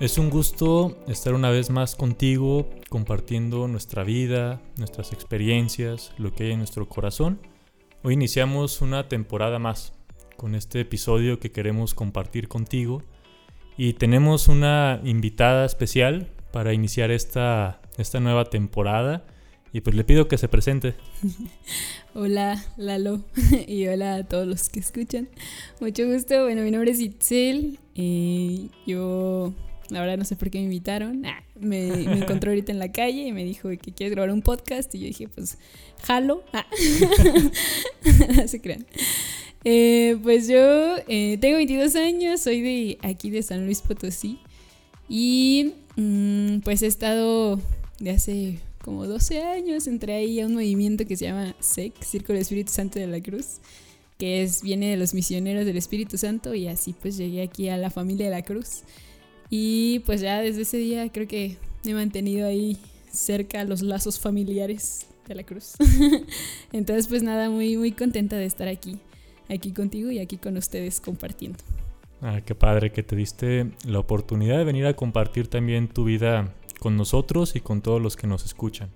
Es un gusto estar una vez más contigo compartiendo nuestra vida, nuestras experiencias, lo que hay en nuestro corazón. Hoy iniciamos una temporada más con este episodio que queremos compartir contigo y tenemos una invitada especial para iniciar esta, esta nueva temporada y pues le pido que se presente. Hola Lalo y hola a todos los que escuchan. Mucho gusto, bueno mi nombre es Itzel, eh, yo la verdad no sé por qué me invitaron. me, encontró ahorita en la calle y me dijo que quieres grabar un podcast. Y yo dije, pues, jalo. Ah. se crean. Eh, pues yo eh, tengo 22 años, soy de aquí de San Luis Potosí. Y mm, pues he estado de hace como 12 años, entré ahí a un movimiento que se llama SEC, Círculo del Espíritu Santo de la Cruz, que es, viene de los misioneros del Espíritu Santo y así pues llegué aquí a la familia de la Cruz. Y pues ya desde ese día creo que me he mantenido ahí cerca a los lazos familiares de la cruz. Entonces pues nada, muy muy contenta de estar aquí, aquí contigo y aquí con ustedes compartiendo. Ah, qué padre que te diste la oportunidad de venir a compartir también tu vida con nosotros y con todos los que nos escuchan.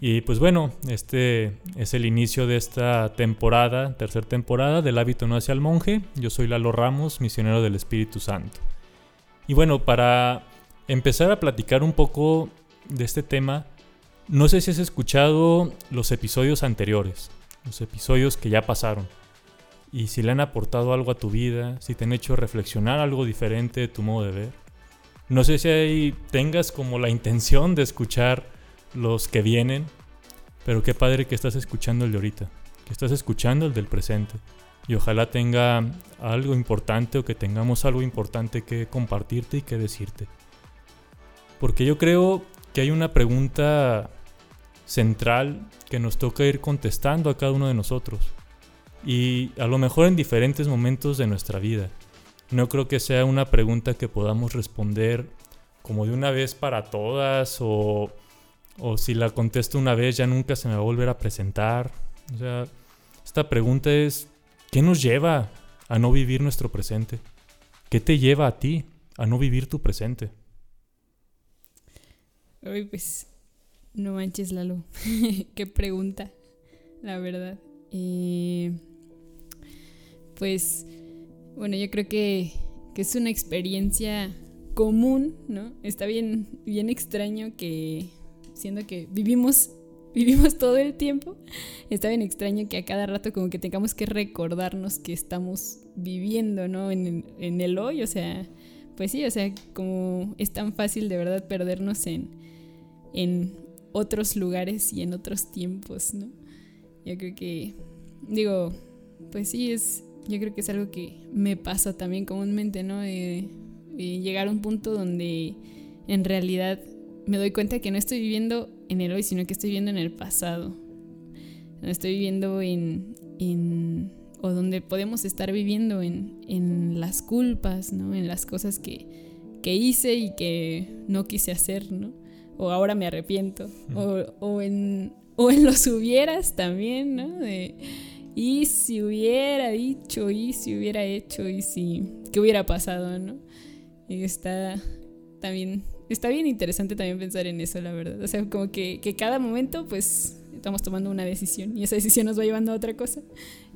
Y pues bueno, este es el inicio de esta temporada, tercera temporada del hábito no hacia el monje. Yo soy Lalo Ramos, misionero del Espíritu Santo. Y bueno, para empezar a platicar un poco de este tema, no sé si has escuchado los episodios anteriores, los episodios que ya pasaron, y si le han aportado algo a tu vida, si te han hecho reflexionar algo diferente de tu modo de ver. No sé si ahí tengas como la intención de escuchar los que vienen, pero qué padre que estás escuchando el de ahorita, que estás escuchando el del presente y ojalá tenga algo importante o que tengamos algo importante que compartirte y que decirte. Porque yo creo que hay una pregunta central que nos toca ir contestando a cada uno de nosotros. Y a lo mejor en diferentes momentos de nuestra vida. No creo que sea una pregunta que podamos responder como de una vez para todas o, o si la contesto una vez ya nunca se me va a volver a presentar. O sea, esta pregunta es ¿Qué nos lleva a no vivir nuestro presente? ¿Qué te lleva a ti a no vivir tu presente? Uy, pues no manches, Lalo. Qué pregunta, la verdad. Eh, pues, bueno, yo creo que, que, es una experiencia común, ¿no? Está bien, bien extraño que, siendo que vivimos vivimos todo el tiempo, está bien extraño que a cada rato como que tengamos que recordarnos que estamos viviendo, ¿no? En, en el hoy, o sea, pues sí, o sea, como es tan fácil de verdad perdernos en, en otros lugares y en otros tiempos, ¿no? Yo creo que, digo, pues sí, es, yo creo que es algo que me pasa también comúnmente, ¿no? de llegar a un punto donde en realidad me doy cuenta que no estoy viviendo en el hoy, sino que estoy viviendo en el pasado. No estoy viviendo en, en o donde podemos estar viviendo en, en, las culpas, ¿no? En las cosas que, que, hice y que no quise hacer, ¿no? O ahora me arrepiento. O, o, en, o en los hubieras también, ¿no? De, y si hubiera dicho, y si hubiera hecho, y si, ¿qué hubiera pasado, no? Está también está bien interesante también pensar en eso, la verdad. O sea, como que, que cada momento, pues, estamos tomando una decisión y esa decisión nos va llevando a otra cosa.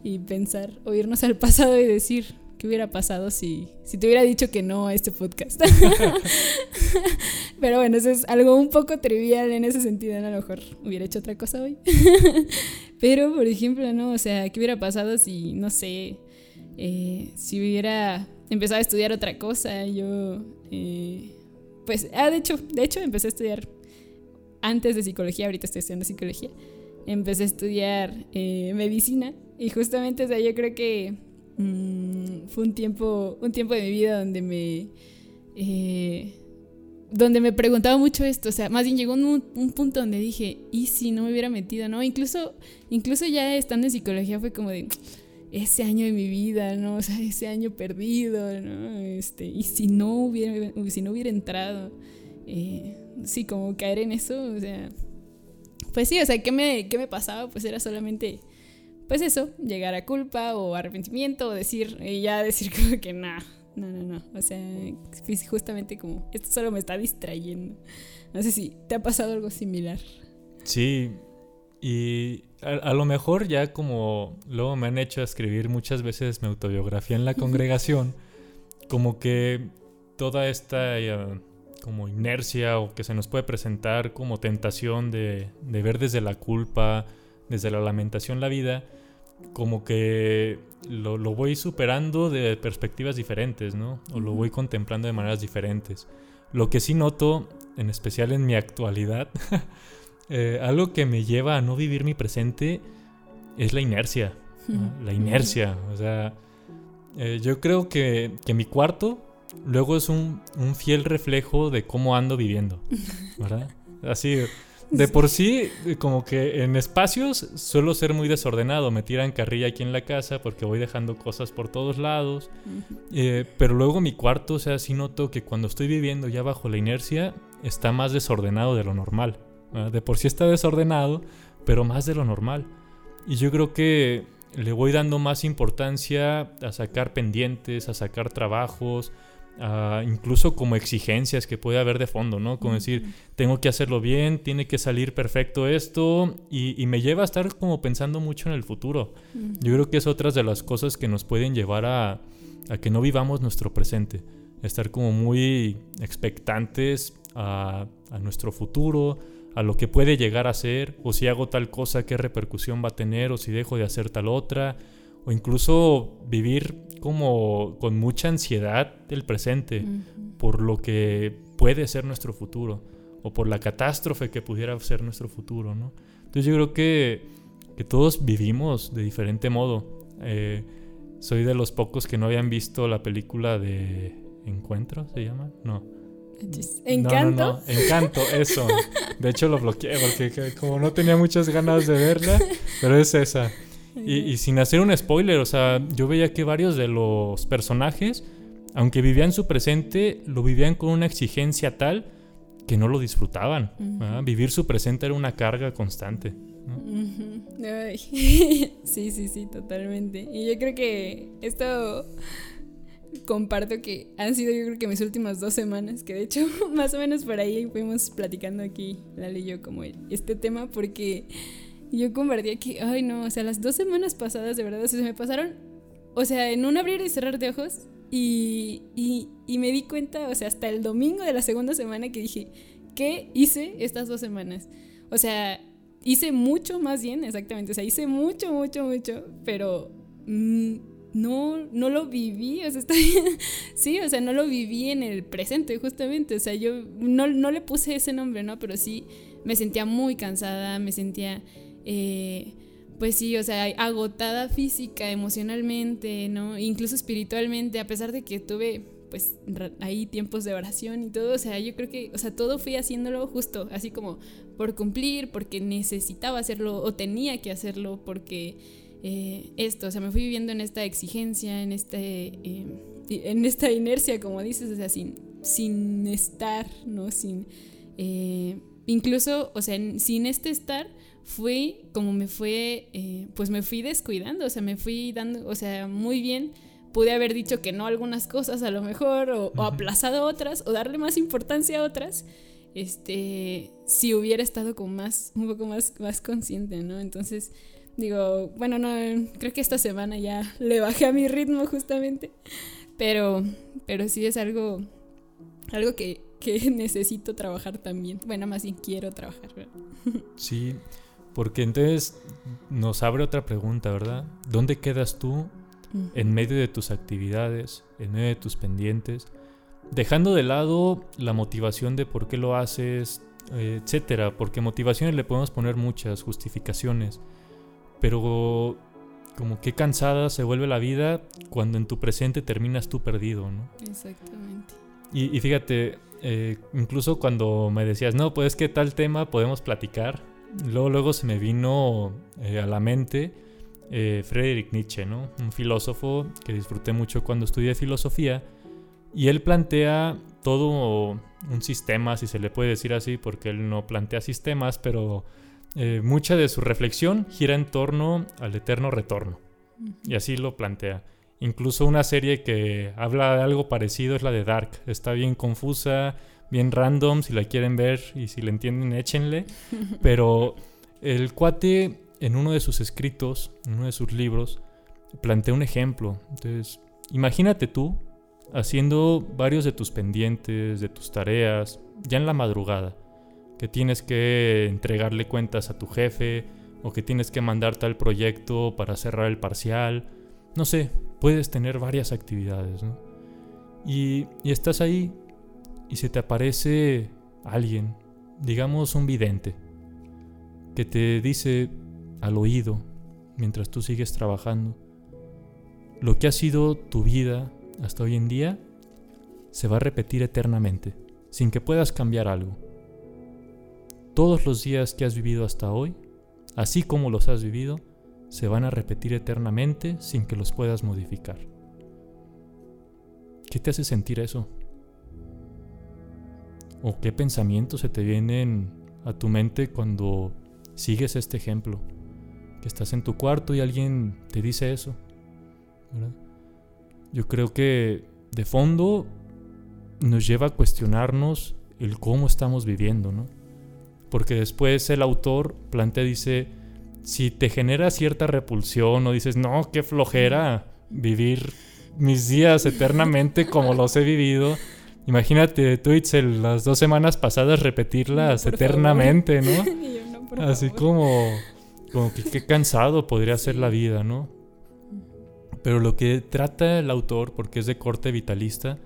Y pensar, o irnos al pasado y decir, ¿qué hubiera pasado si, si te hubiera dicho que no a este podcast? Pero bueno, eso es algo un poco trivial en ese sentido, A lo mejor hubiera hecho otra cosa hoy. Pero, por ejemplo, ¿no? O sea, ¿qué hubiera pasado si, no sé, eh, si hubiera empezado a estudiar otra cosa? Yo... Eh, pues, ah, de hecho, de hecho empecé a estudiar antes de psicología, ahorita estoy estudiando psicología, empecé a estudiar eh, medicina y justamente, o sea, yo creo que mm, fue un tiempo, un tiempo de mi vida donde me... donde me preguntaba mucho esto, o sea, más bien llegó un, un, punto donde dije, ¿y si no me hubiera metido? No, incluso, incluso ya estando en psicología fue como de, ese año de mi vida, ¿no? O sea, ese año perdido, ¿no? Este, y si no hubiera, si no hubiera entrado, eh, sí, como caer en eso, o sea, pues sí, o sea, ¿qué me, qué me pasaba? Pues era solamente, pues eso, llegar a culpa o arrepentimiento o decir, ya decir como que no, no, no, no. O sea, pues, justamente como, esto solo me está distrayendo. No sé si te ha pasado algo similar. Sí, y a, lo mejor ya como luego me han hecho escribir muchas veces mi autobiografía en la congregación, como que toda esta eh, como inercia o que se nos puede presentar como tentación de, de ver desde la culpa, desde la lamentación la vida, como que lo, lo, voy superando de perspectivas diferentes, ¿no? O lo voy contemplando de maneras diferentes. Lo que sí noto, en especial en mi actualidad, eh, algo que me lleva a no vivir mi presente es la inercia. La inercia. O sea, eh, yo creo que, que, mi cuarto luego es un, un fiel reflejo de cómo ando viviendo. ¿Verdad? Así de por sí, como que en espacios suelo ser muy desordenado. Me tiran carrilla aquí en la casa porque voy dejando cosas por todos lados. Eh, pero luego mi cuarto, o sea, sí noto que cuando estoy viviendo ya bajo la inercia, está más desordenado de lo normal. De por sí está desordenado, pero más de lo normal. Y yo creo que le voy dando más importancia a sacar pendientes, a sacar trabajos, incluso como exigencias que puede haber de fondo, ¿no? Como decir, tengo que hacerlo bien, tiene que salir perfecto esto, y, me lleva a estar como pensando mucho en el futuro. Yo creo que es otra de las cosas que nos pueden llevar a, a que no vivamos nuestro presente, estar como muy expectantes a, a nuestro futuro, a lo que puede llegar a ser, o si hago tal cosa, qué repercusión va a tener, o si dejo de hacer tal otra, o incluso vivir como con mucha ansiedad del presente por lo que puede ser nuestro futuro o por la catástrofe que pudiera ser nuestro futuro, ¿no? Entonces yo creo que, que todos vivimos de diferente modo. Eh, soy de los pocos que no habían visto la película de Encuentro, ¿se llama? No. ¿Encanto? Encanto, eso. De hecho lo bloqueé porque como no tenía muchas ganas de verla, pero es esa. Y, sin hacer un spoiler, o sea, yo veía que varios de los personajes, aunque vivían su presente, lo vivían con una exigencia tal que no lo disfrutaban. Vivir su presente era una carga constante. sí, sí, sí, totalmente. Y yo creo que esto comparto que han sido yo creo que mis últimas dos semanas, que de hecho más o menos por ahí fuimos platicando aquí, Lali y yo, como este tema, porque yo compartía que, ay no, o sea, las dos semanas pasadas de verdad, o se me pasaron, o sea, en un abrir y cerrar de ojos. Y, y, me di cuenta, o sea, hasta el domingo de la segunda semana que dije, ¿qué hice estas dos semanas? O sea, hice mucho más bien, exactamente, o sea, hice mucho, mucho, mucho, pero mm, no, no lo viví, o sea, bien. sí, o sea, no lo viví en el presente, justamente, o sea, yo no, no le puse ese nombre, ¿no? Pero sí me sentía muy cansada, me sentía eh, pues sí, o sea, agotada física, emocionalmente, ¿no? Incluso espiritualmente, a pesar de que tuve pues ahí tiempos de oración y todo, o sea, yo creo que, o sea, todo fui haciéndolo justo, así como por cumplir, porque necesitaba hacerlo o tenía que hacerlo, porque eh, esto, o sea, me fui viviendo en esta exigencia, en este, eh, en esta inercia, como dices, o sea, sin, sin estar, ¿no? Sin, incluso, o sea, sin este estar, fui como me fue, eh, pues me fui descuidando, o sea, me fui dando, o sea, muy bien. Pude haber dicho que no a algunas cosas a lo mejor, o, aplazado otras, o darle más importancia a otras, este, si hubiera estado como más, un poco más, más consciente, ¿no? Entonces, digo, bueno, no, creo que esta semana ya le bajé a mi ritmo justamente, pero, pero sí es algo, algo que, que necesito trabajar también. Bueno, más bien quiero trabajar. Sí, porque entonces nos abre otra pregunta, ¿verdad? ¿Dónde quedas tú en medio de tus actividades, en medio de tus pendientes? Dejando de lado la motivación de por qué lo haces, eh, etcétera, porque motivaciones le podemos poner muchas, justificaciones, pero como qué cansada se vuelve la vida cuando en tu presente terminas tú perdido, ¿no? Exactamente. Y, fíjate, eh, incluso cuando me decías, no, pues que tal tema podemos platicar, luego, luego se me vino eh, a la mente eh, Friedrich Nietzsche, ¿no? Un filósofo que disfruté mucho cuando estudié filosofía. Y él plantea todo un sistema, si se le puede decir así, porque él no plantea sistemas, pero eh, mucha de su reflexión gira en torno al eterno retorno. Y así lo plantea. Incluso una serie que habla de algo parecido es la de Dark. Está bien confusa, bien random, si la quieren ver y si la entienden, échenle. Pero el cuate en uno de sus escritos, en uno de sus libros, plantea un ejemplo. Entonces, imagínate tú haciendo varios de tus pendientes, de tus tareas, ya en la madrugada, que tienes que entregarle cuentas a tu jefe o que tienes que mandar tal proyecto para cerrar el parcial. No sé, puedes tener varias actividades, ¿no? Y, y estás ahí y se te aparece alguien, digamos un vidente, que te dice al oído, mientras tú sigues trabajando, lo que ha sido tu vida hasta hoy en día se va a repetir eternamente, sin que puedas cambiar algo. Todos los días que has vivido hasta hoy, así como los has vivido, se van a repetir eternamente sin que los puedas modificar. ¿Qué te hace sentir eso? ¿O qué pensamientos se te vienen a tu mente cuando sigues este ejemplo? Que estás en tu cuarto y alguien te dice eso. Yo creo que de fondo nos lleva a cuestionarnos el cómo estamos viviendo, ¿no? Porque después el autor plantea, dice, si te genera cierta repulsión o dices, no, qué flojera vivir mis días eternamente como los he vivido, imagínate tú, Itzel, las dos semanas pasadas repetirlas eternamente, ¿no? Así como, como que qué cansado podría ser la vida, ¿no? Pero lo que trata el autor, porque es de corte vitalista,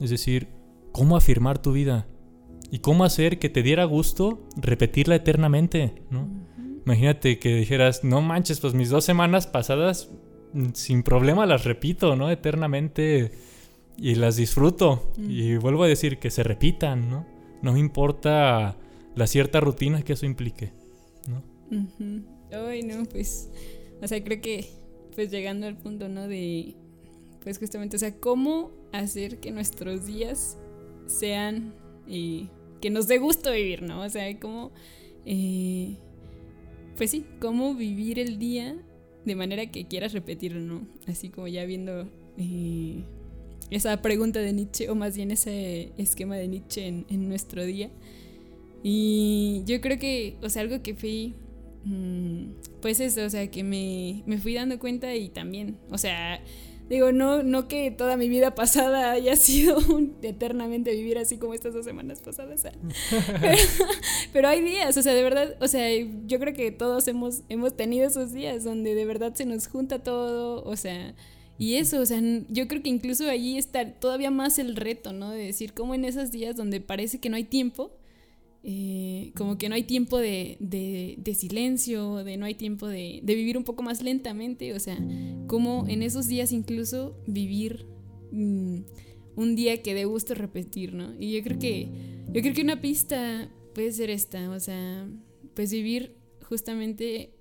es decir, cómo afirmar tu vida y cómo hacer que te diera gusto repetirla eternamente, ¿no? Imagínate que dijeras, no manches, pues mis dos semanas pasadas mm, sin problema las repito, ¿no? Eternamente y las disfruto. Y vuelvo a decir que se repitan, ¿no? No me importa la cierta rutina que eso implique, ¿no? Ay, no, pues, o sea, creo que pues llegando al punto, ¿no? De, pues justamente, o sea, cómo hacer que nuestros días sean, y que nos dé gusto vivir, ¿no? O sea, cómo, eh, pues sí, cómo vivir el día de manera que quieras repetirlo, ¿no? Así como ya viendo eh, esa pregunta de Nietzsche, o más bien ese esquema de Nietzsche en, en nuestro día. Y yo creo que, o sea, algo que fui Mm, pues eso, o sea, que me, me fui dando cuenta y también, o sea, digo, no, no que toda mi vida pasada haya sido eternamente vivir así como estas dos semanas pasadas. pero, hay días, o sea, de verdad, o sea, yo creo que todos hemos, hemos tenido esos días donde de verdad se nos junta todo, o sea, y eso, o sea, yo creo que incluso allí está todavía más el reto, ¿no? De decir cómo en esos días donde parece que no hay tiempo, eh, como que no hay tiempo de, de, silencio, de no hay tiempo de, de, vivir un poco más lentamente, o sea, como en esos días incluso vivir mm, un día que de gusto repetir, ¿no? Y yo creo que, yo creo que una pista puede ser esta, o sea, pues vivir justamente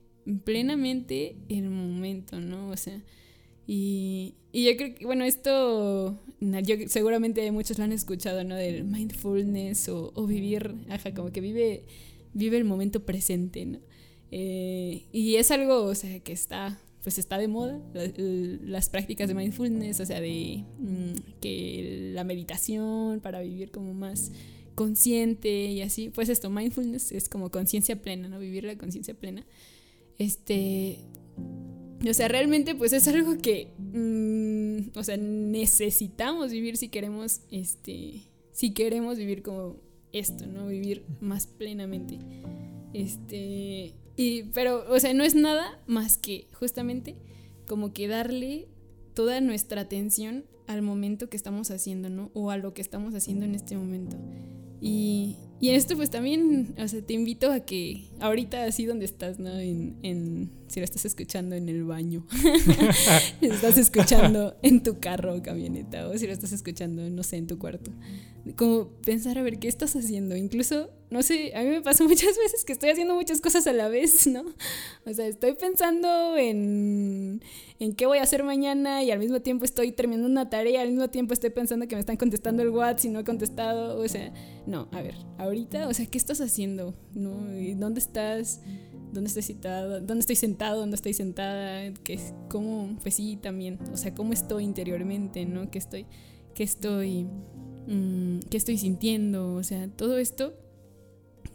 plenamente el momento, ¿no? O sea, y, yo creo que, bueno, esto, yo, seguramente muchos lo han escuchado, ¿no? Del mindfulness o, o, vivir, ajá, como que vive, vive el momento presente, ¿no? Eh, y es algo, o sea, que está, pues está de moda, las prácticas de mindfulness, o sea, de mm, que la meditación para vivir como más consciente y así, pues esto, mindfulness es como conciencia plena, ¿no? Vivir la conciencia plena. Este, o sea, realmente pues es algo que, mm, o sea, necesitamos vivir si queremos, este, si queremos vivir como esto, ¿no? Vivir más plenamente. Este, y, pero, o sea, no es nada más que justamente como que darle toda nuestra atención al momento que estamos haciendo, ¿no? O a lo que estamos haciendo en este momento. Y, y en esto pues también, o sea, te invito a que ahorita así donde estás, ¿no? En, en si lo estás escuchando en el baño, si lo estás escuchando en tu carro o camioneta, o si lo estás escuchando, no sé, en tu cuarto. Como pensar a ver qué estás haciendo. Incluso, no sé, a mí me pasa muchas veces que estoy haciendo muchas cosas a la vez, ¿no? O sea, estoy pensando en, en qué voy a hacer mañana y al mismo tiempo estoy terminando una tarea, al mismo tiempo estoy pensando que me están contestando el WhatsApp y no he contestado. O sea, no, a ver, ahorita, o sea, ¿qué estás haciendo? ¿No? ¿Y ¿Dónde estás? dónde estoy sentado, dónde estoy sentada, que cómo, pues sí, también, o sea, cómo estoy interiormente, ¿no? ¿Qué estoy, qué estoy, mm, qué estoy sintiendo? O sea, todo esto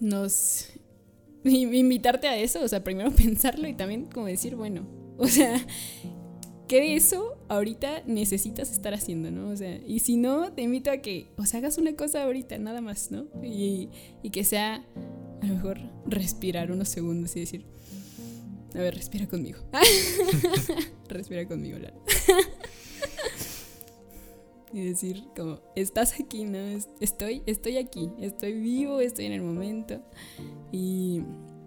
nos... Invitarte a eso, o sea, primero pensarlo y también como decir, bueno, o sea, ¿qué de eso ahorita necesitas estar haciendo, no? O sea, y si no, te invito a que, o sea, hagas una cosa ahorita, nada más, ¿no? Y, y que sea a lo mejor respirar unos segundos y decir, a ver, respira conmigo. respira conmigo, Lara. y decir como, estás aquí, ¿no? Estoy, estoy aquí, estoy vivo, estoy en el momento. Y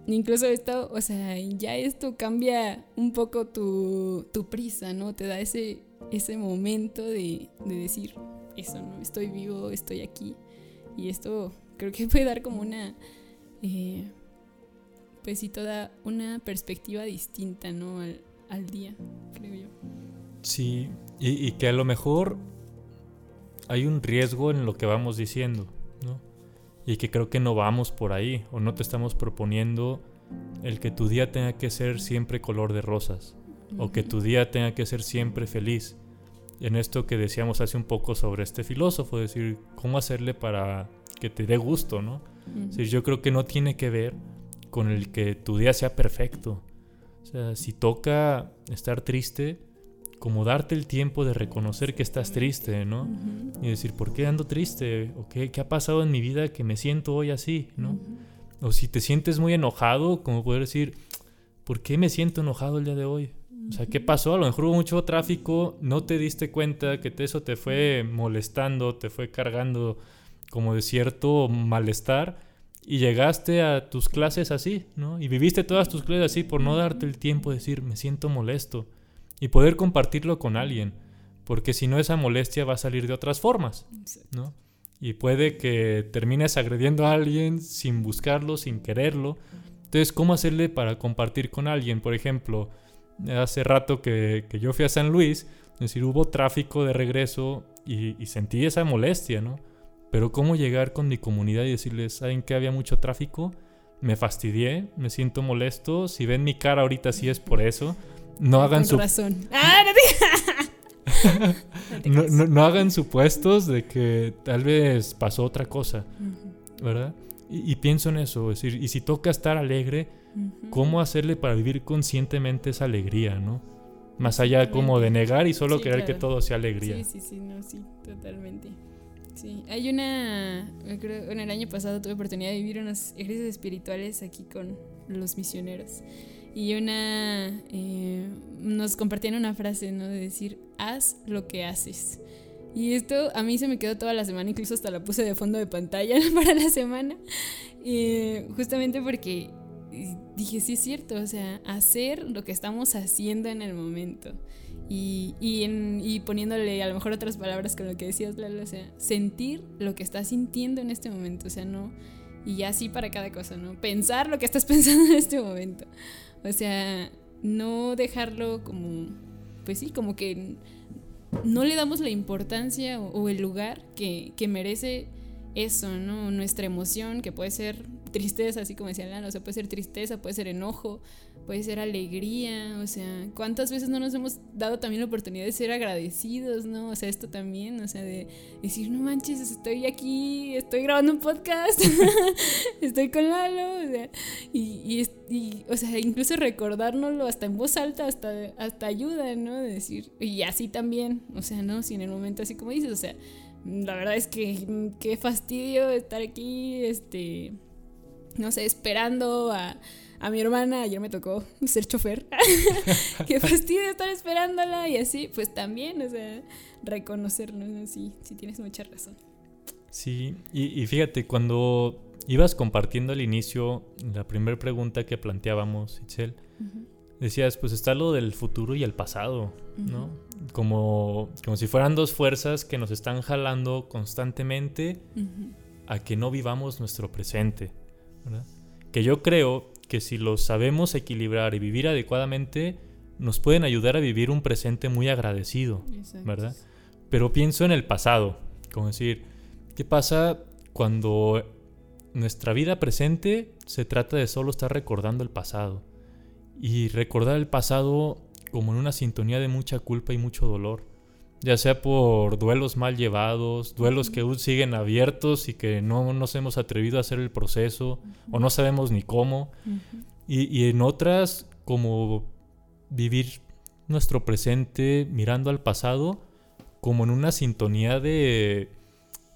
incluso esto, o sea, ya esto cambia un poco tu, tu prisa, ¿no? Te da ese, ese momento de, de decir, eso, ¿no? Estoy vivo, estoy aquí. Y esto creo que puede dar como una eh, pues sí, toda una perspectiva distinta, ¿no? Al, día, creo yo. Sí, y, que a lo mejor hay un riesgo en lo que vamos diciendo, ¿no? Y que creo que no vamos por ahí, o no te estamos proponiendo el que tu día tenga que ser siempre color de rosas, o que tu día tenga que ser siempre feliz. En esto que decíamos hace un poco sobre este filósofo, decir, cómo hacerle para que te dé gusto, ¿no? yo creo que no tiene que ver con el que tu día sea perfecto. O sea, si toca estar triste, como darte el tiempo de reconocer que estás triste, ¿no? Y decir, ¿por qué ando triste? ¿O qué, qué, ha pasado en mi vida que me siento hoy así, ¿no? O si te sientes muy enojado, como poder decir, ¿por qué me siento enojado el día de hoy? O sea, ¿qué pasó? A lo mejor hubo mucho tráfico, no te diste cuenta que eso te fue molestando, te fue cargando como de cierto malestar y llegaste a tus clases así, ¿no? Y viviste todas tus clases así por no darte el tiempo de decir, me siento molesto y poder compartirlo con alguien, porque si no esa molestia va a salir de otras formas, ¿no? Y puede que termines agrediendo a alguien sin buscarlo, sin quererlo. Entonces, ¿cómo hacerle para compartir con alguien? Por ejemplo, hace rato que, yo fui a San Luis, es decir, hubo tráfico de regreso y, y sentí esa molestia, ¿no? Pero cómo llegar con mi comunidad y decirles, ¿saben que había mucho tráfico? Me fastidié, me siento molesto. Si ven mi cara ahorita sí es por eso. No hagan su... razón. Ah, no, no, hagan supuestos de que tal vez pasó otra cosa, ¿verdad? Y, pienso en eso, es decir, y si toca estar alegre, ¿cómo hacerle para vivir conscientemente esa alegría, no? Más allá como de negar y solo querer que todo sea alegría. Sí, sí, sí, no, sí, totalmente. Sí, hay una, creo, en el año pasado tuve oportunidad de vivir unos ejercicios espirituales aquí con los misioneros. Y una, eh, nos compartían una frase, ¿no? De decir, haz lo que haces. Y esto a mí se me quedó toda la semana, incluso hasta la puse de fondo de pantalla para la semana. Justamente porque dije, sí es cierto, o sea, hacer lo que estamos haciendo en el momento y, y, en, y, poniéndole a lo mejor otras palabras con lo que decías, Lalo, o sea, sentir lo que estás sintiendo en este momento, o sea, no, y así para cada cosa, ¿no? Pensar lo que estás pensando en este momento, o sea, no dejarlo como, pues sí, como que no le damos la importancia o, el lugar que, que merece eso, ¿no? Nuestra emoción, que puede ser tristeza, así como decía Lalo, o sea, puede ser tristeza, puede ser enojo, puede ser alegría, o sea, ¿cuántas veces no nos hemos dado también la oportunidad de ser agradecidos, ¿no? O sea, esto también, o sea, de decir, no manches, estoy aquí, estoy grabando un podcast, estoy con Lalo, o sea, y, o sea, incluso recordárnoslo hasta en voz alta, hasta, hasta ayuda, ¿no? De decir, y así también, o sea, ¿no? Si en el momento así como dices, o sea, la verdad es que qué fastidio estar aquí, este, no sé, esperando a a mi hermana ayer me tocó ser chofer. Qué fastidio estar esperándola y así, pues también, o sea, reconocerlo, sí, sí tienes mucha razón. Sí, y, fíjate, cuando ibas compartiendo al inicio la primera pregunta que planteábamos, Itzel, decías, pues está lo del futuro y el pasado, ¿no? Como, como si fueran dos fuerzas que nos están jalando constantemente a que no vivamos nuestro presente, ¿verdad? Que yo creo que si lo sabemos equilibrar y vivir adecuadamente, nos pueden ayudar a vivir un presente muy agradecido, ¿verdad? Pero pienso en el pasado, como decir, ¿qué pasa cuando nuestra vida presente se trata de solo estar recordando el pasado. Y recordar el pasado como en una sintonía de mucha culpa y mucho dolor. Ya sea por duelos mal llevados, duelos que aún siguen abiertos y que no nos hemos atrevido a hacer el proceso o no sabemos ni cómo. y, y en otras como vivir nuestro presente mirando al pasado como en una sintonía de,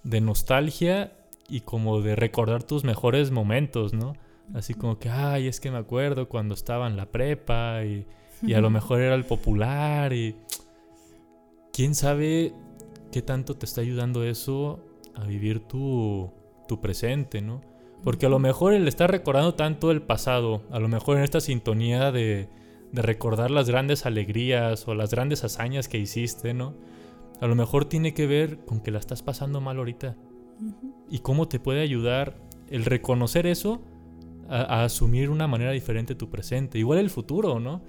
de nostalgia y como de recordar tus mejores momentos, ¿no? Así como que, ay, es que me acuerdo cuando estaba en la prepa y, y a lo mejor era el popular y quién sabe qué tanto te está ayudando eso a vivir tu, tu presente, ¿no? Porque a lo mejor el estar recordando tanto el pasado, a lo mejor en esta sintonía de, de recordar las grandes alegrías o las grandes hazañas que hiciste, ¿no? A lo mejor tiene que ver con que la estás pasando mal ahorita. Y cómo te puede ayudar el reconocer eso a, asumir una manera diferente tu presente. Igual el futuro, ¿no?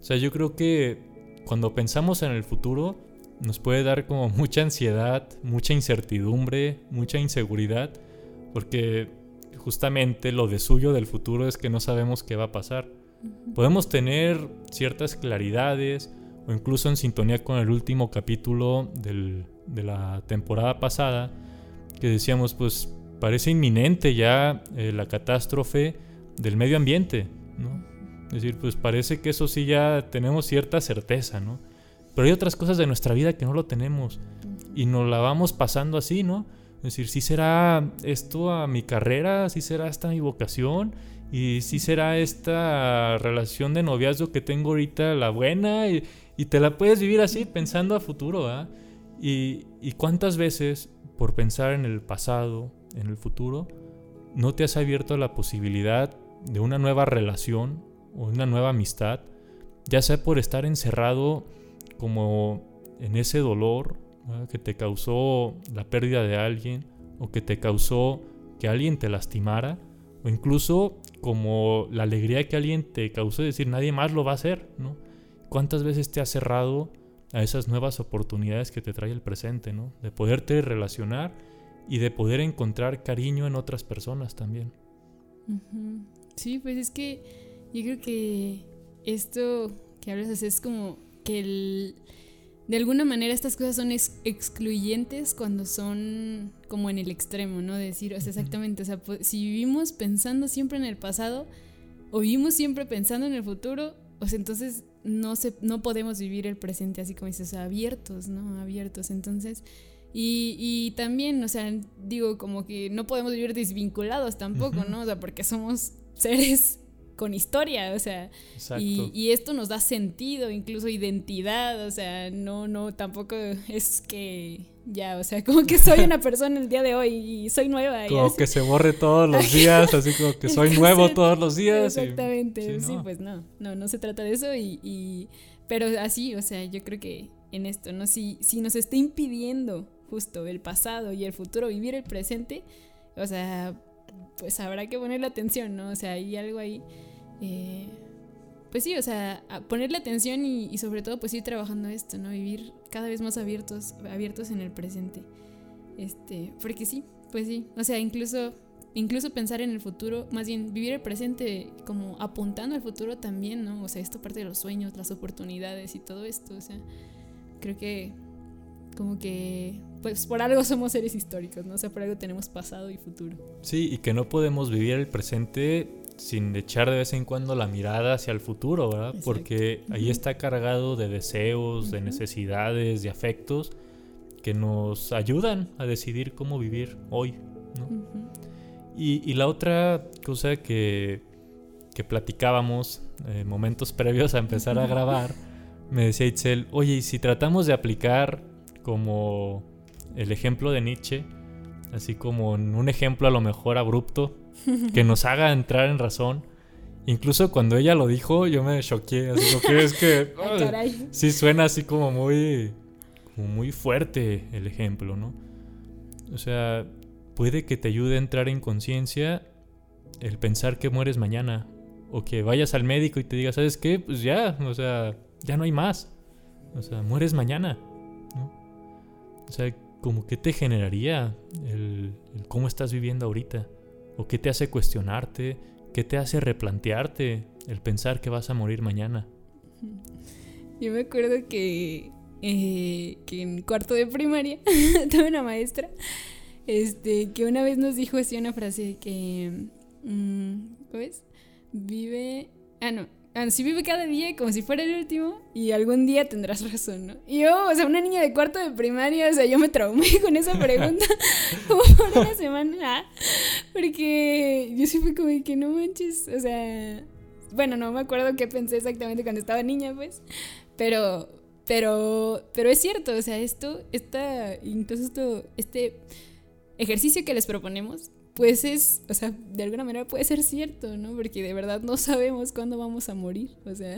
O sea, yo creo que cuando pensamos en el futuro nos puede dar como mucha ansiedad, mucha incertidumbre, mucha inseguridad, porque justamente lo de suyo del futuro es que no sabemos qué va a pasar. Podemos tener ciertas claridades o incluso en sintonía con el último capítulo de la temporada pasada, que decíamos, pues parece inminente ya eh, la catástrofe del medio ambiente, ¿no? Es decir, pues parece que eso sí ya tenemos cierta certeza, ¿no? Pero hay otras cosas de nuestra vida que no lo tenemos y nos la vamos pasando así, ¿no? Es decir, si será esto a mi carrera, si será esta mi vocación, y si será esta relación de noviazgo que tengo ahorita la buena, y, te la puedes vivir así pensando a futuro, ¿ah? Y, y cuántas veces, por pensar en el pasado, en el futuro, no te has abierto a la posibilidad de una nueva relación o una nueva amistad, ya sea por estar encerrado como en ese dolor que te causó la pérdida de alguien o que te causó que alguien te lastimara o incluso como la alegría que alguien te causó decir nadie más lo va a hacer, ¿no? ¿Cuántas veces te has cerrado a esas nuevas oportunidades que te trae el presente, ¿no? De poderte relacionar y de poder encontrar cariño en otras personas también. Sí, pues es que yo creo que esto que hablas es como que el, de alguna manera estas cosas son excluyentes cuando son como en el extremo, ¿no? decir, o sea, exactamente, o sea, si vivimos pensando siempre en el pasado o vivimos siempre pensando en el futuro, o sea, entonces no, se, no podemos vivir el presente así como dices, abiertos, ¿no? Abiertos. Entonces, y, y, también, o sea, digo, como que no podemos vivir desvinculados tampoco, ¿no? O sea, porque somos seres con historia, o sea, y, y, esto nos da sentido, incluso identidad, o sea, no, no, tampoco es que ya, o sea, como que soy una persona el día de hoy y soy nueva. Como que se borre todos los días, así como que soy nuevo todos los días. Exactamente, sí, pues no, no, no se trata de eso y, y, pero así, o sea, yo creo que en esto, ¿no? Si, si nos está impidiendo justo el pasado y el futuro vivir el presente, o sea, pues habrá que ponerle atención, ¿no? O sea, hay algo ahí. Eh, pues sí, o sea, ponerle atención y, sobre todo pues ir trabajando esto, ¿no? Vivir cada vez más abiertos, abiertos en el presente. Este, porque sí, pues sí, o sea, incluso, incluso pensar en el futuro, más bien vivir el presente como apuntando al futuro también, ¿no? O sea, esto parte de los sueños, las oportunidades y todo esto, o sea, creo que como que pues por algo somos seres históricos, ¿no? O sea, por algo tenemos pasado y futuro. Sí, y que no podemos vivir el presente sin echar de vez en cuando la mirada hacia el futuro, ¿verdad? Porque ahí está cargado de deseos, de necesidades, de afectos que nos ayudan a decidir cómo vivir hoy, ¿no? y, la otra cosa que, que platicábamos eh, momentos previos a empezar a grabar, me decía Itzel, oye, ¿y si tratamos de aplicar como el ejemplo de Nietzsche, así como en un ejemplo a lo mejor abrupto, que nos haga entrar en razón. Incluso cuando ella lo dijo, yo me choqué, así que es que ah, sí suena así como muy como muy fuerte el ejemplo, ¿no? O sea, puede que te ayude a entrar en conciencia el pensar que mueres mañana o que vayas al médico y te diga, ¿sabes qué? Pues ya, o sea, ya no hay más. O sea, mueres mañana. ¿no? O sea, como que te generaría el, cómo estás viviendo ahorita. ¿O qué te hace cuestionarte? ¿Qué te hace replantearte el pensar que vas a morir mañana? Yo me acuerdo que, eh, que en cuarto de primaria tuve una maestra este, que una vez nos dijo así una frase que, mm, ¿ves? Vive, ah, no, Así vive cada día como si fuera el último y algún día tendrás razón, ¿no? Y yo, o sea, una niña de cuarto de primaria, o sea, yo me traumé con esa pregunta como por una semana, porque yo sí fui como que no manches, o sea, bueno, no me acuerdo qué pensé exactamente cuando estaba niña, pues, pero, pero, pero es cierto, o sea, esto, esta, incluso esto, este ejercicio que les proponemos pues es, o sea, de alguna manera puede ser cierto, ¿no? Porque de verdad no sabemos cuándo vamos a morir, o sea,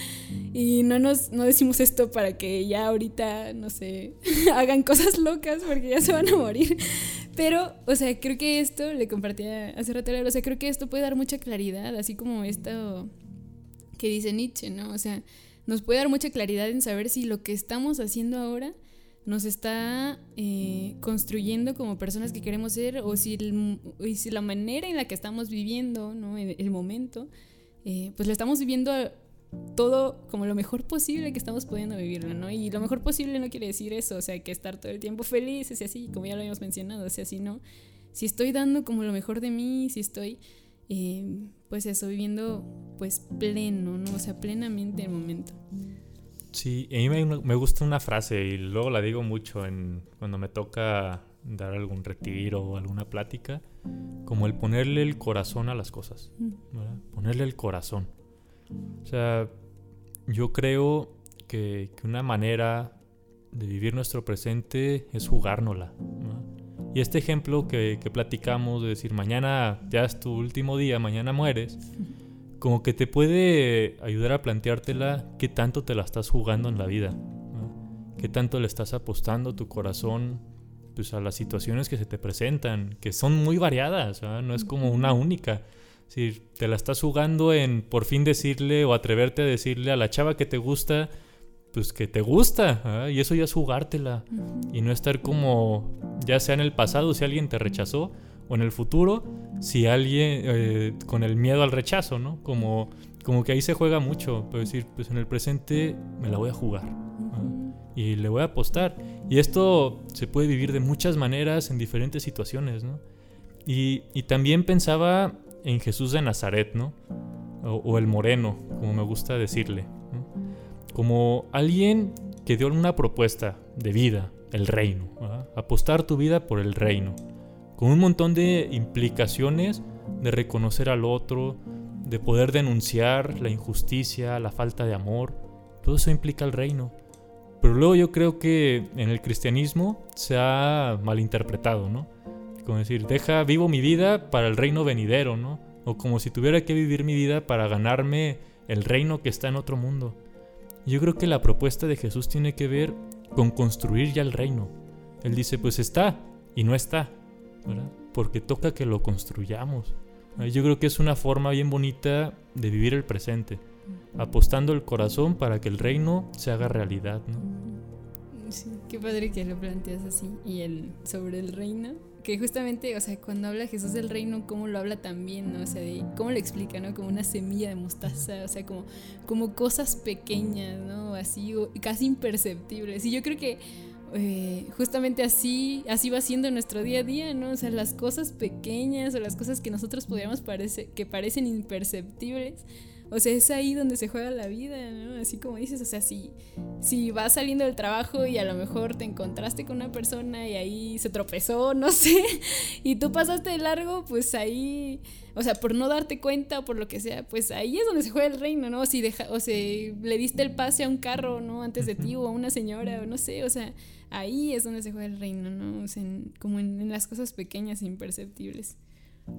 y no nos, no decimos esto para que ya ahorita, no sé, hagan cosas locas porque ya se van a morir, pero, o sea, creo que esto, le compartía hace rato, o sea, creo que esto puede dar mucha claridad, así como esto que dice Nietzsche, ¿no? O sea, nos puede dar mucha claridad en saber si lo que estamos haciendo ahora nos está eh, construyendo como personas que queremos ser o si, si, la manera en la que estamos viviendo, ¿no? el, el momento, eh, pues lo estamos viviendo todo como lo mejor posible que estamos pudiendo vivirlo, ¿no? Y lo mejor posible no quiere decir eso, o sea, que estar todo el tiempo felices y así, como ya lo habíamos mencionado, o sea, si no, si estoy dando como lo mejor de mí, si estoy, eh, pues eso, viviendo pues pleno, ¿no? O sea, plenamente el momento. Sí, a mí me, gusta una frase y luego la digo mucho en, cuando me toca dar algún retiro o alguna plática, como el ponerle el corazón a las cosas, mm. ponerle el corazón. O sea, yo creo que, una manera de vivir nuestro presente es jugárnosla. Y este ejemplo que, que, platicamos de decir, mañana ya es tu último día, mañana mueres, como que te puede ayudar a planteártela qué tanto te la estás jugando en la vida, qué tanto le estás apostando tu corazón pues, a las situaciones que se te presentan, que son muy variadas, no es como una única. Si te la estás jugando en por fin decirle o atreverte a decirle a la chava que te gusta, pues que te gusta, y eso ya es jugártela, y no estar como, ya sea en el pasado, si alguien te rechazó, o en el futuro si alguien eh, con el miedo al rechazo, ¿no? Como, como que ahí se juega mucho, puedo decir, pues en el presente me la voy a jugar y le voy a apostar. Y esto se puede vivir de muchas maneras en diferentes situaciones, ¿no? Y, y también pensaba en Jesús de Nazaret, ¿no? O, el moreno, como me gusta decirle, como alguien que dio una propuesta de vida, el reino, apostar tu vida por el reino con un montón de implicaciones de reconocer al otro, de poder denunciar la injusticia, la falta de amor. Todo eso implica el reino. Pero luego yo creo que en el cristianismo se ha malinterpretado, ¿no? Como decir, deja vivo mi vida para el reino venidero, ¿no? O como si tuviera que vivir mi vida para ganarme el reino que está en otro mundo. Yo creo que la propuesta de Jesús tiene que ver con construir ya el reino. Él dice, pues está y no está. Porque toca que lo construyamos. Yo creo que es una forma bien bonita de vivir el presente, apostando el corazón para que el reino se haga realidad, Sí, qué padre que lo planteas así. Y el sobre el reino, que justamente, o sea, cuando habla Jesús del reino, cómo lo habla también, ¿no? O sea, cómo lo explica, ¿no? Como una semilla de mostaza, o sea, como, como cosas pequeñas, ¿no? Así, casi imperceptibles. Y yo creo que eh, justamente así, así va siendo nuestro día a día, ¿no? O sea, las cosas pequeñas o las cosas que nosotros podríamos parecer, que parecen imperceptibles, o sea, es ahí donde se juega la vida, ¿no? Así como dices, o sea, si, si vas saliendo del trabajo y a lo mejor te encontraste con una persona y ahí se tropezó, no sé, y tú pasaste de largo, pues ahí, o sea, por no darte cuenta o por lo que sea, pues ahí es donde se juega el reino, ¿no? Si deja, o sea, le diste el pase a un carro, ¿no? Antes de ti o a una señora, o no sé, o sea, ahí es donde se juega el reino, ¿no? O sea, como en, las cosas pequeñas e imperceptibles.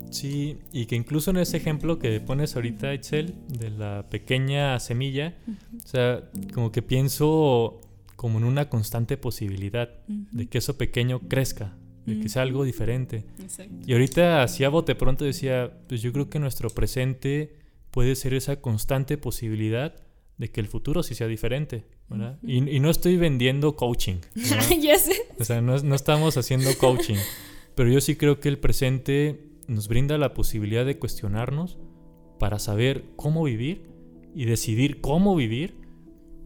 Sí, y que incluso en ese ejemplo que pones ahorita, Excel, de la pequeña semilla, o sea, como que pienso como en una constante posibilidad de que eso pequeño crezca, de que sea algo diferente. Exacto. Y ahorita, así a bote pronto decía, pues yo creo que nuestro presente puede ser esa constante posibilidad de que el futuro sí sea diferente. ¿verdad? y, no estoy vendiendo coaching. ya sé. O sea, no, no, estamos haciendo coaching. pero yo sí creo que el presente nos brinda la posibilidad de cuestionarnos para saber cómo vivir y decidir cómo vivir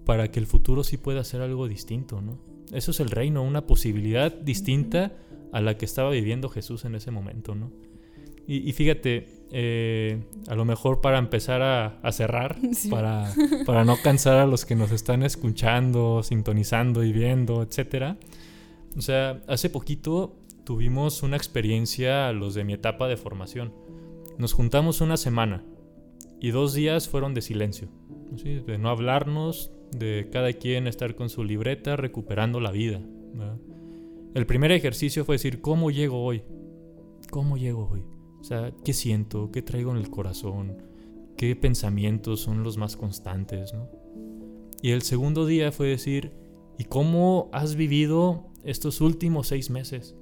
para que el futuro sí pueda ser algo distinto, ¿no? Eso es el reino, una posibilidad distinta a la que estaba viviendo Jesús en ese momento, ¿no? Y, fíjate, eh, a lo mejor para empezar a, cerrar, para, para, no cansar a los que nos están escuchando, sintonizando y viendo, etc. O sea, hace poquito tuvimos una experiencia, los de mi etapa de formación. Nos juntamos una semana y dos días fueron de silencio, de no hablarnos, de cada quien estar con su libreta recuperando la vida. El primer ejercicio fue decir, ¿cómo llego hoy? ¿Cómo llego hoy? O sea, ¿qué siento? ¿Qué traigo en el corazón? ¿Qué pensamientos son los más constantes? Y el segundo día fue decir, ¿y cómo has vivido estos últimos seis meses?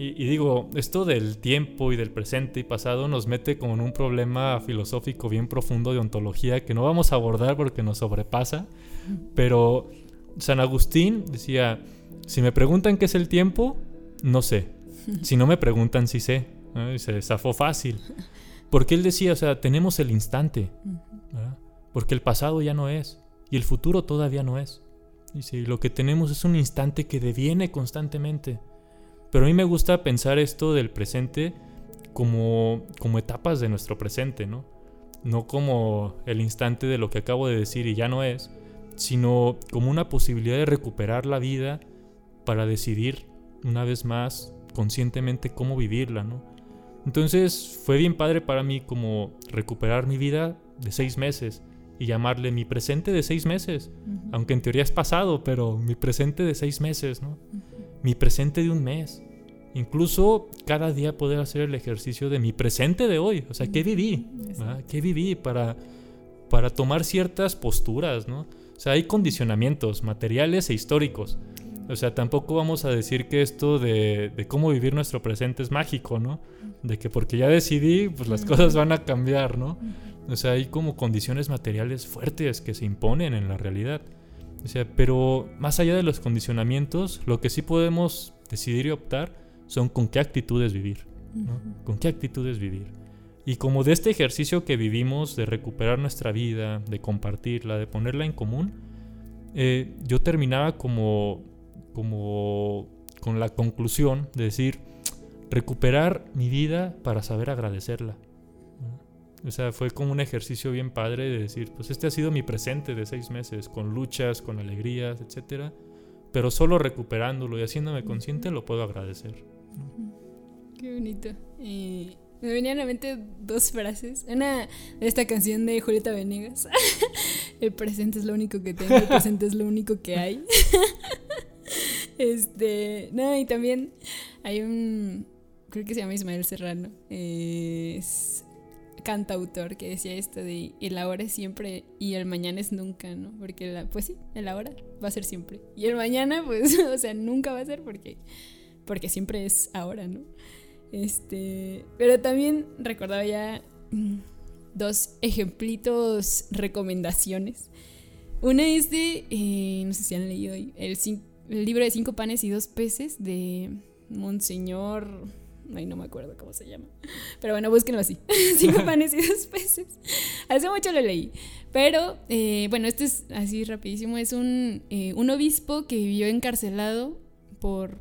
Y, digo, esto del tiempo y del presente y pasado nos mete como en un problema filosófico bien profundo de ontología que no vamos a abordar porque nos sobrepasa. Pero San Agustín decía, si me preguntan qué es el tiempo, no sé. Si no me preguntan, sí sé. Y se zafó fácil. Porque él decía, o sea, tenemos el instante. Porque el pasado ya no es. Y el futuro todavía no es. Y lo que tenemos es un instante que deviene constantemente. Pero a mí me gusta pensar esto del presente como, como etapas de nuestro presente, ¿no? No como el instante de lo que acabo de decir y ya no es, sino como una posibilidad de recuperar la vida para decidir una vez más conscientemente cómo vivirla, ¿no? Entonces fue bien padre para mí como recuperar mi vida de seis meses y llamarle mi presente de seis meses, aunque en teoría es pasado, pero mi presente de seis meses, ¿no? Mi presente de un mes. Incluso cada día poder hacer el ejercicio de mi presente de hoy. O sea, ¿qué viví? ¿Qué viví para, para tomar ciertas posturas? ¿no? O sea, hay condicionamientos materiales e históricos. O sea, tampoco vamos a decir que esto de, de, cómo vivir nuestro presente es mágico, ¿no? De que porque ya decidí, pues las cosas van a cambiar, ¿no? O sea, hay como condiciones materiales fuertes que se imponen en la realidad. O sea, pero más allá de los condicionamientos, lo que sí podemos decidir y optar son con qué actitudes vivir. ¿no? Con qué actitudes vivir. Y como de este ejercicio que vivimos de recuperar nuestra vida, de compartirla, de ponerla en común, eh, yo terminaba como, como con la conclusión de decir, recuperar mi vida para saber agradecerla. O sea, fue como un ejercicio bien padre de decir, pues este ha sido mi presente de seis meses, con luchas, con alegrías, etcétera, pero solo recuperándolo y haciéndome consciente lo puedo agradecer. Qué bonito. me venían a la mente dos frases. Una de esta canción de Julieta Venegas. el presente es lo único que tengo, el presente es lo único que hay. este, no, y también hay un, creo que se llama Ismael Serrano. es cantautor que decía esto de el ahora es siempre y el mañana es nunca, ¿no? Porque pues sí, el ahora va a ser siempre. Y el mañana, pues, o sea, nunca va a ser porque, porque siempre es ahora, ¿no? Este, pero también recordaba ya mm, dos ejemplitos, recomendaciones. Una es de, eh, no sé si han leído el, el libro de cinco panes y dos peces de Monseñor Ay, no me acuerdo cómo se llama. Pero bueno, búsquenlo así. Cinco panes y dos peces. Hace mucho lo leí. Pero, eh, bueno, este es así rapidísimo. Es un, eh, un obispo que vivió encarcelado por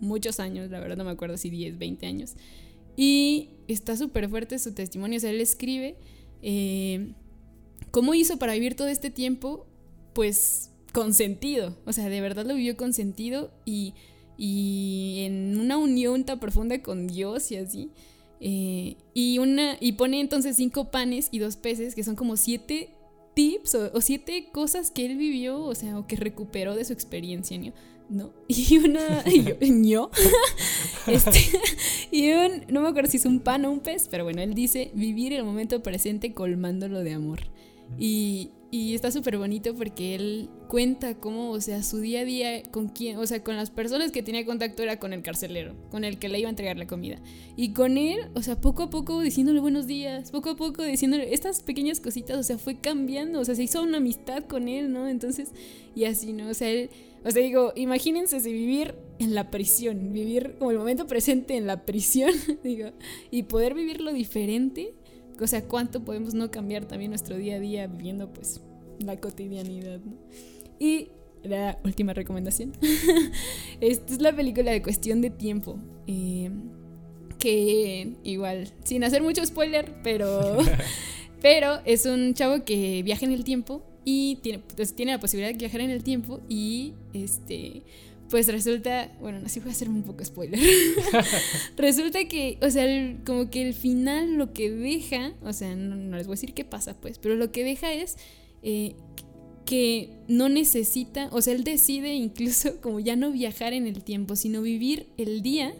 muchos años, la verdad no me acuerdo si 10, 20 años. Y está súper fuerte su testimonio. O sea, él escribe eh, cómo hizo para vivir todo este tiempo, pues con sentido. O sea, de verdad lo vivió con sentido y y en una unión tan profunda con Dios y así. Eh, y, una, y pone entonces cinco panes y dos peces, que son como siete tips o, siete cosas que él vivió, o sea, o que recuperó de su experiencia, ¿no? ¿no? Y una. Y yo, este, y un. No me acuerdo si es un pan o un pez, pero bueno, él dice: vivir el momento presente colmándolo de amor. Y, y está súper bonito porque él cuenta cómo, o sea, su día a día con quién, o sea, con las personas que tenía contacto era con el carcelero, con el que le iba a entregar la comida. Y con él, o sea, poco a poco diciéndole buenos días, poco a poco diciéndole estas pequeñas cositas, o sea, fue cambiando, o sea, se hizo una amistad con él, ¿no? Entonces, y así, ¿no? O sea, él, o sea, digo, imagínense si vivir en la prisión, vivir como el momento presente en la prisión, digo, y poder vivirlo diferente o sea, cuánto podemos no cambiar también nuestro día a día viviendo pues la cotidianidad, ¿no? Y la última recomendación. Esta es la película de Cuestión de Tiempo. Eh, que igual, sin hacer mucho spoiler, pero, pero es un chavo que viaja en el tiempo y tiene, pues, tiene la posibilidad de viajar en el tiempo y este pues resulta, bueno, no sé, voy a hacer un poco spoiler. resulta que, o sea, como que el final lo que deja, o sea, no, les voy a decir qué pasa, pues, pero lo que deja es eh, que no necesita, o sea, él decide incluso como ya no viajar en el tiempo, sino vivir el día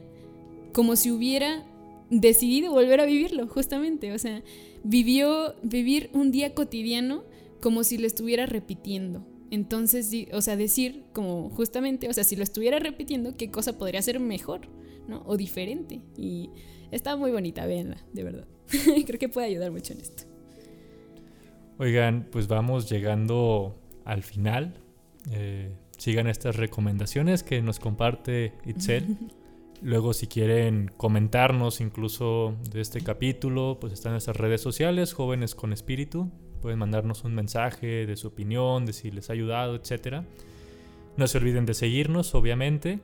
como si hubiera decidido volver a vivirlo, justamente, o sea, vivió vivir un día cotidiano como si lo estuviera repitiendo. Entonces, o sea, decir como justamente, o sea, si lo estuviera repitiendo, ¿qué cosa podría ser mejor, ¿no? O diferente. Y está muy bonita, véanla, de verdad. Creo que puede ayudar mucho en esto. Oigan, pues vamos llegando al final. Eh, sigan estas recomendaciones que nos comparte Itzel. Luego, si quieren comentarnos incluso de este capítulo, pues están en nuestras redes sociales, Jóvenes con Espíritu. Pueden mandarnos un mensaje de su opinión, de si les ha ayudado, etc. No se olviden de seguirnos, obviamente,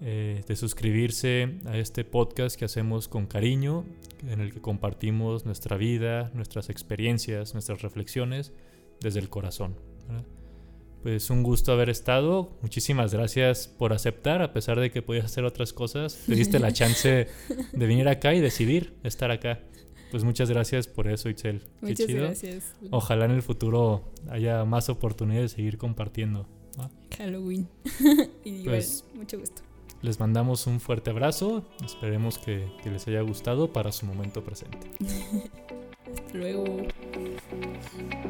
eh, de suscribirse a este podcast que hacemos con cariño, en el que compartimos nuestra vida, nuestras experiencias, nuestras reflexiones desde el corazón. Pues un gusto haber estado. Muchísimas gracias por aceptar, a pesar de que podías hacer otras cosas. Te diste la chance de venir acá y decidir estar acá. Pues muchas gracias por eso, Itzel. Muchas gracias. Ojalá en el futuro haya más oportunidades de seguir compartiendo. Halloween. y pues, mucho gusto. Les mandamos un fuerte abrazo. Esperemos que, que les haya gustado para su momento presente. Hasta luego.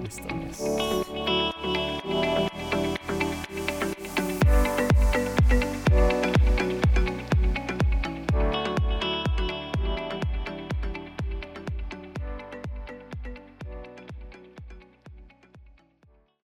Listo.